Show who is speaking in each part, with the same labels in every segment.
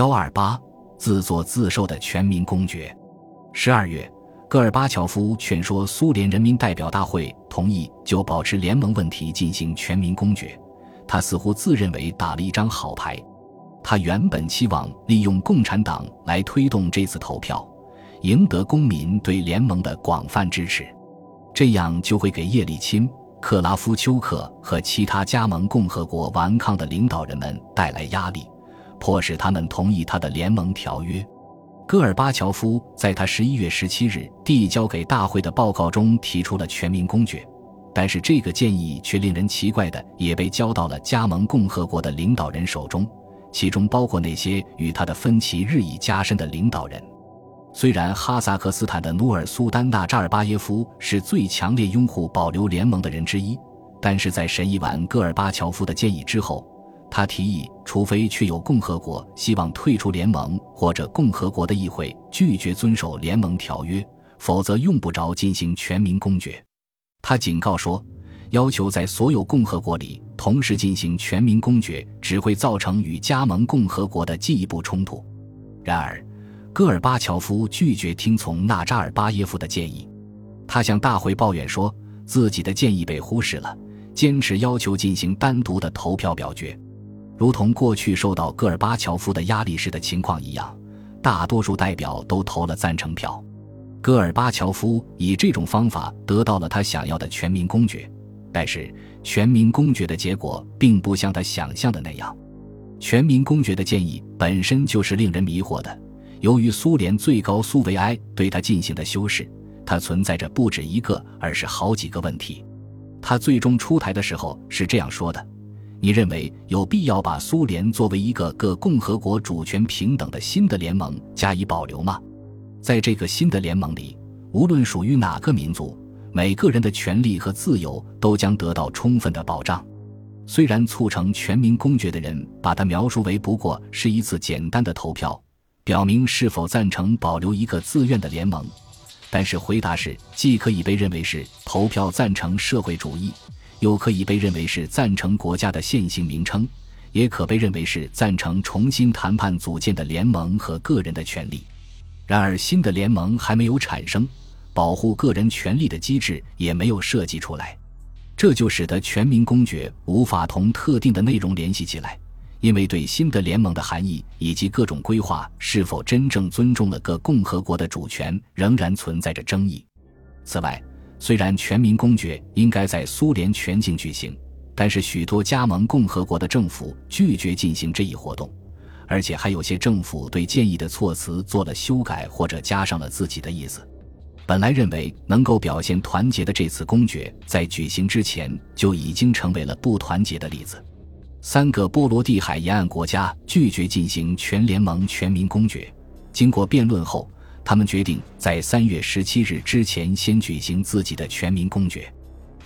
Speaker 1: 幺二八，自作自受的全民公决。十二月，戈尔巴乔夫劝说苏联人民代表大会同意就保持联盟问题进行全民公决。他似乎自认为打了一张好牌。他原本期望利用共产党来推动这次投票，赢得公民对联盟的广泛支持，这样就会给叶利钦、克拉夫丘克和其他加盟共和国顽抗的领导人们带来压力，迫使他们同意他的联盟条约。戈尔巴乔夫在他十一月十七日递交给大会的报告中提出了全民公决，但是这个建议却令人奇怪的也被交到了加盟共和国的领导人手中。其中包括那些与他的分歧日益加深的领导人。虽然哈萨克斯坦的努尔苏丹纳扎尔巴耶夫是最强烈拥护保留联盟的人之一，但是在审议完戈尔巴乔夫的建议之后，他提议，除非确有共和国希望退出联盟，或者共和国的议会拒绝遵守联盟条约，否则用不着进行全民公决。他警告说。要求在所有共和国里同时进行全民公决，只会造成与加盟共和国的进一步冲突。然而，戈尔巴乔夫拒绝听从纳扎尔巴耶夫的建议，他向大会抱怨说自己的建议被忽视了，坚持要求进行单独的投票表决，如同过去受到戈尔巴乔夫的压力时的情况一样，大多数代表都投了赞成票。戈尔巴乔夫以这种方法得到了他想要的全民公决。但是，全民公决的结果并不像他想象的那样。全民公决的建议本身就是令人迷惑的。由于苏联最高苏维埃对他进行的修饰，它存在着不止一个，而是好几个问题。他最终出台的时候是这样说的：“你认为有必要把苏联作为一个各共和国主权平等的新的联盟加以保留吗？在这个新的联盟里，无论属于哪个民族。”每个人的权利和自由都将得到充分的保障。虽然促成全民公决的人把它描述为不过是一次简单的投票，表明是否赞成保留一个自愿的联盟，但是回答是既可以被认为是投票赞成社会主义，又可以被认为是赞成国家的现行名称，也可被认为是赞成重新谈判组建的联盟和个人的权利。然而，新的联盟还没有产生。保护个人权利的机制也没有设计出来，这就使得全民公决无法同特定的内容联系起来，因为对新的联盟的含义以及各种规划是否真正尊重了各共和国的主权仍然存在着争议。此外，虽然全民公决应该在苏联全境举行，但是许多加盟共和国的政府拒绝进行这一活动，而且还有些政府对建议的措辞做了修改或者加上了自己的意思。本来认为能够表现团结的这次公决，在举行之前就已经成为了不团结的例子。三个波罗的海沿岸国家拒绝进行全联盟全民公决。经过辩论后，他们决定在三月十七日之前先举行自己的全民公决。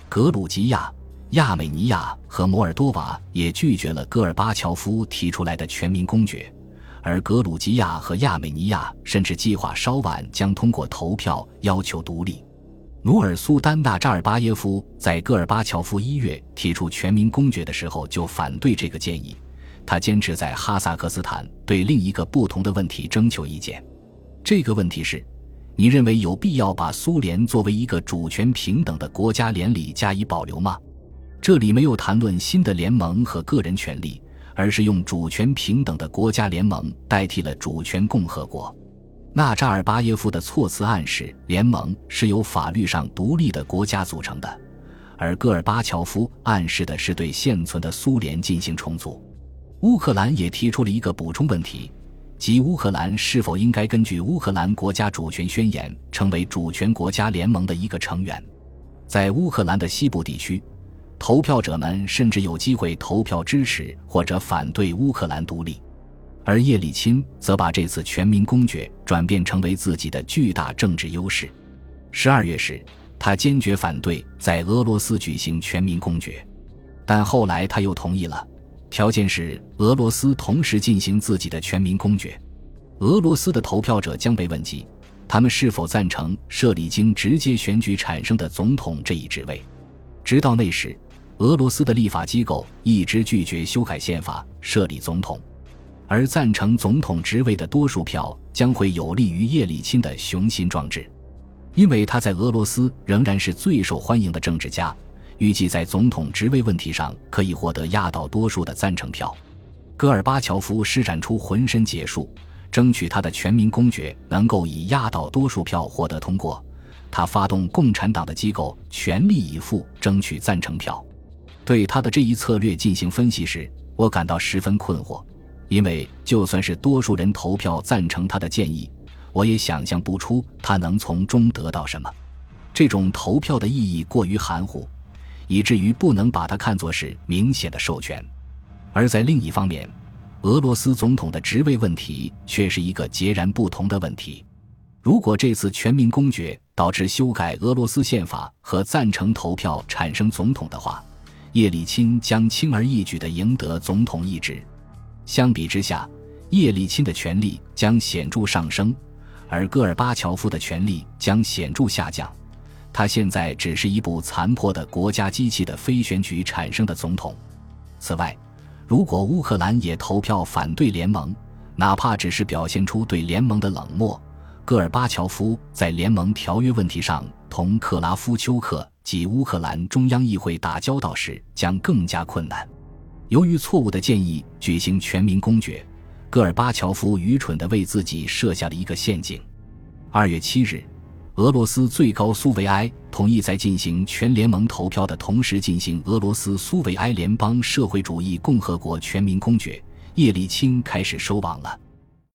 Speaker 1: 格鲁吉亚、亚美尼亚和摩尔多瓦也拒绝了戈尔巴乔夫提出来的全民公决。而格鲁吉亚和亚美尼亚甚至计划稍晚将通过投票要求独立。努尔苏丹纳扎尔巴耶夫在戈尔巴乔夫一月提出全民公决的时候就反对这个建议，他坚持在哈萨克斯坦对另一个不同的问题征求意见。这个问题是：你认为有必要把苏联作为一个主权平等的国家联理加以保留吗？这里没有谈论新的联盟和个人权利。而是用主权平等的国家联盟代替了主权共和国。纳扎尔巴耶夫的措辞暗示联盟是由法律上独立的国家组成的，而戈尔巴乔夫暗示的是对现存的苏联进行重组。乌克兰也提出了一个补充问题，即乌克兰是否应该根据乌克兰国家主权宣言成为主权国家联盟的一个成员。在乌克兰的西部地区。投票者们甚至有机会投票支持或者反对乌克兰独立，而叶利钦则把这次全民公决转变成为自己的巨大政治优势。十二月时，他坚决反对在俄罗斯举行全民公决，但后来他又同意了，条件是俄罗斯同时进行自己的全民公决。俄罗斯的投票者将被问及，他们是否赞成设立经直接选举产生的总统这一职位。直到那时。俄罗斯的立法机构一直拒绝修改宪法、设立总统。而赞成总统职位的多数票将会有利于叶利钦的雄心壮志，因为他在俄罗斯仍然是最受欢迎的政治家，预计在总统职位问题上可以获得压倒多数的赞成票。戈尔巴乔夫施展出浑身解数，争取他的全民公决能够以压倒多数票获得通过。他发动共产党的机构全力以赴争取赞成票。对他的这一策略进行分析时，我感到十分困惑，因为就算是多数人投票赞成他的建议，我也想象不出他能从中得到什么。这种投票的意义过于含糊，以至于不能把它看作是明显的授权。而在另一方面，俄罗斯总统的职位问题却是一个截然不同的问题。如果这次全民公决导致修改俄罗斯宪法和赞成投票产生总统的话，叶利钦将轻而易举地赢得总统一职。相比之下，叶利钦的权力将显著上升，而戈尔巴乔夫的权力将显著下降。他现在只是一部残破的国家机器的非选举产生的总统。此外，如果乌克兰也投票反对联盟，哪怕只是表现出对联盟的冷漠，戈尔巴乔夫在联盟条约问题上同克拉夫丘克及乌克兰中央议会打交道时将更加困难。由于错误的建议举行全民公决，戈尔巴乔夫愚蠢地为自己设下了一个陷阱。二月七日，俄罗斯最高苏维埃同意在进行全联盟投票的同时进行俄罗斯苏维埃联邦社会主义共和国全民公决，叶利钦开始收网了。